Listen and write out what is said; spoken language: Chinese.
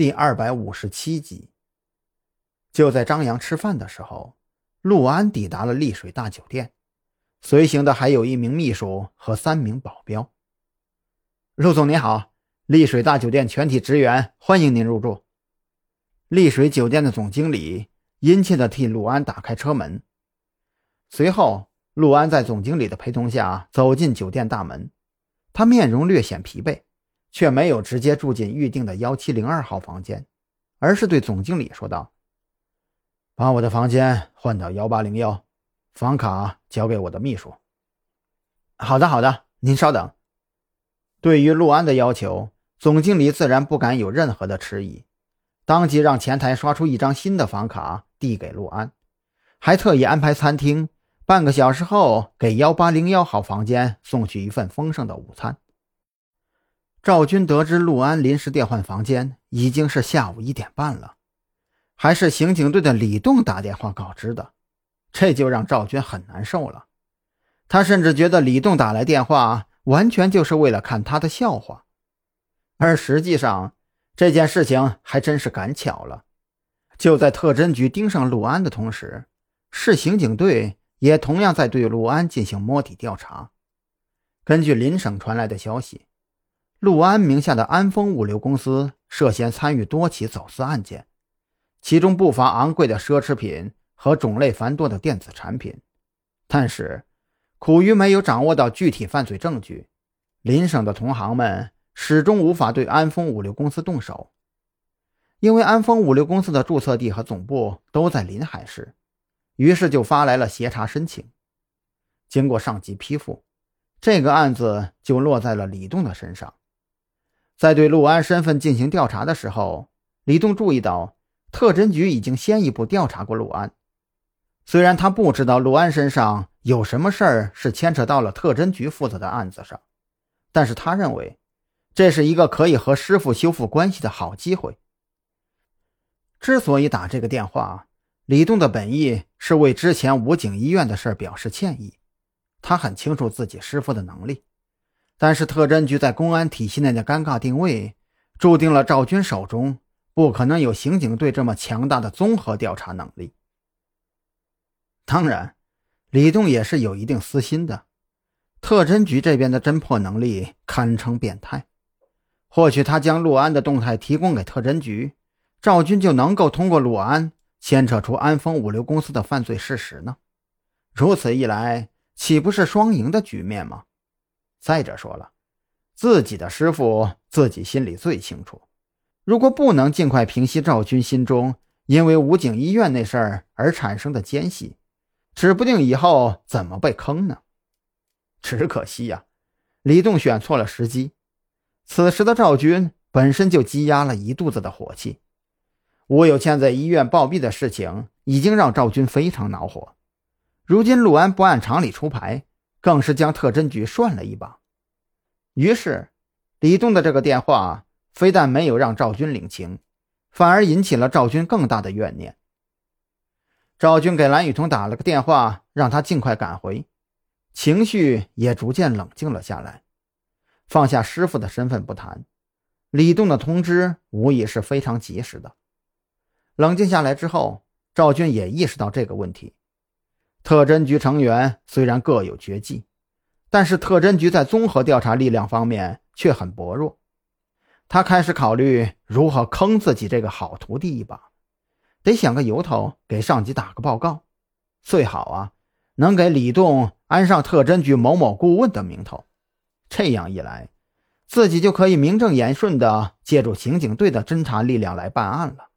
第二百五十七集。就在张扬吃饭的时候，陆安抵达了丽水大酒店，随行的还有一名秘书和三名保镖。陆总您好，丽水大酒店全体职员欢迎您入住。丽水酒店的总经理殷切地替陆安打开车门。随后，陆安在总经理的陪同下走进酒店大门，他面容略显疲惫。却没有直接住进预定的幺七零二号房间，而是对总经理说道：“把我的房间换到幺八零幺，房卡交给我的秘书。”“好的，好的，您稍等。”对于陆安的要求，总经理自然不敢有任何的迟疑，当即让前台刷出一张新的房卡递给陆安，还特意安排餐厅半个小时后给幺八零幺号房间送去一份丰盛的午餐。赵军得知陆安临时调换房间已经是下午一点半了，还是刑警队的李栋打电话告知的，这就让赵军很难受了。他甚至觉得李栋打来电话完全就是为了看他的笑话，而实际上这件事情还真是赶巧了。就在特侦局盯上陆安的同时，市刑警队也同样在对陆安进行摸底调查。根据邻省传来的消息。陆安名下的安丰物流公司涉嫌参与多起走私案件，其中不乏昂贵的奢侈品和种类繁多的电子产品。但是，苦于没有掌握到具体犯罪证据，邻省的同行们始终无法对安丰物流公司动手。因为安丰物流公司的注册地和总部都在临海市，于是就发来了协查申请。经过上级批复，这个案子就落在了李栋的身上。在对陆安身份进行调查的时候，李栋注意到特侦局已经先一步调查过陆安。虽然他不知道陆安身上有什么事儿是牵扯到了特侦局负责的案子上，但是他认为这是一个可以和师傅修复关系的好机会。之所以打这个电话，李栋的本意是为之前武警医院的事表示歉意。他很清楚自己师傅的能力。但是特侦局在公安体系内的尴尬定位，注定了赵军手中不可能有刑警队这么强大的综合调查能力。当然，李栋也是有一定私心的。特侦局这边的侦破能力堪称变态，或许他将陆安的动态提供给特侦局，赵军就能够通过陆安牵扯出安丰物流公司的犯罪事实呢？如此一来，岂不是双赢的局面吗？再者说了，自己的师傅自己心里最清楚。如果不能尽快平息赵军心中因为武警医院那事儿而产生的间隙，指不定以后怎么被坑呢？只可惜呀，李栋选错了时机。此时的赵军本身就积压了一肚子的火气，吴有倩在医院暴毙的事情已经让赵军非常恼火。如今陆安不按常理出牌。更是将特侦局涮了一把，于是李栋的这个电话非但没有让赵军领情，反而引起了赵军更大的怨念。赵军给蓝雨桐打了个电话，让他尽快赶回，情绪也逐渐冷静了下来。放下师傅的身份不谈，李栋的通知无疑是非常及时的。冷静下来之后，赵军也意识到这个问题。特侦局成员虽然各有绝技，但是特侦局在综合调查力量方面却很薄弱。他开始考虑如何坑自己这个好徒弟一把，得想个由头给上级打个报告，最好啊能给李栋安上特侦局某某顾问的名头。这样一来，自己就可以名正言顺地借助刑警队的侦查力量来办案了。